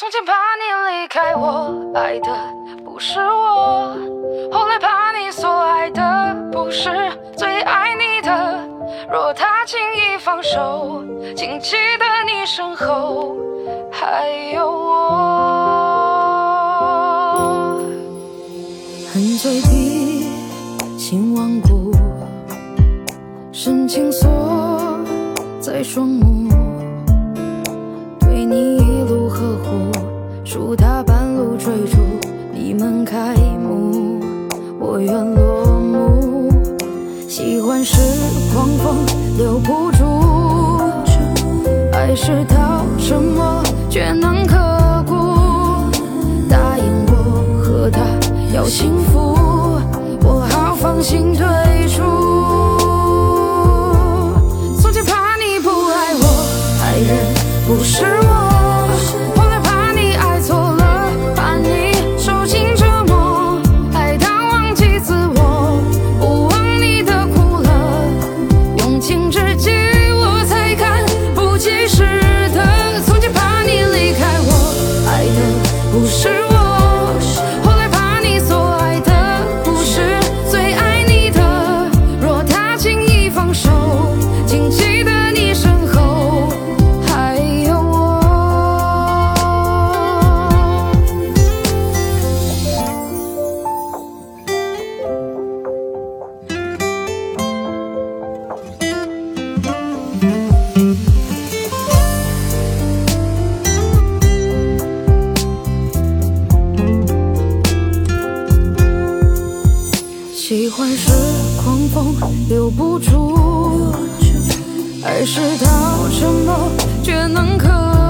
从前怕你离开我，爱的不是我；后来怕你所爱的不是最爱你的。若他轻易放手，请记得你身后还有我。恨嘴闭，心顽固，深情锁在双目，对你一路呵护，树大半路追逐，你们开幕，我愿落幕。喜欢是狂风留不住，爱是刀沉默却能刻骨。答应我和他要幸福，我好放心退出。从前怕你不爱我，爱人不是我。喜欢是狂风留不住，爱是刀沉默却能刻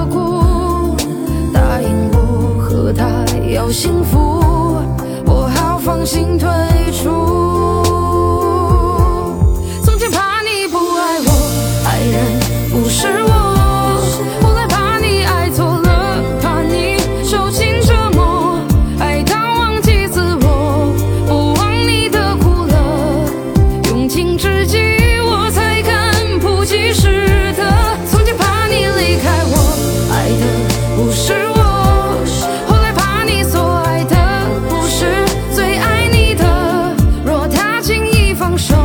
骨。答应我和他要幸福，我好放心退出。从前怕你不爱我，爱人不是不是我后来怕你所爱的不是最爱你的若他轻易放手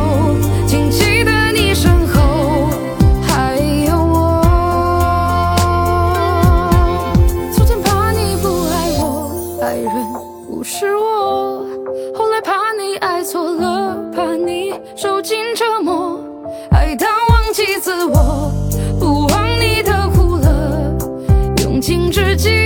情至今，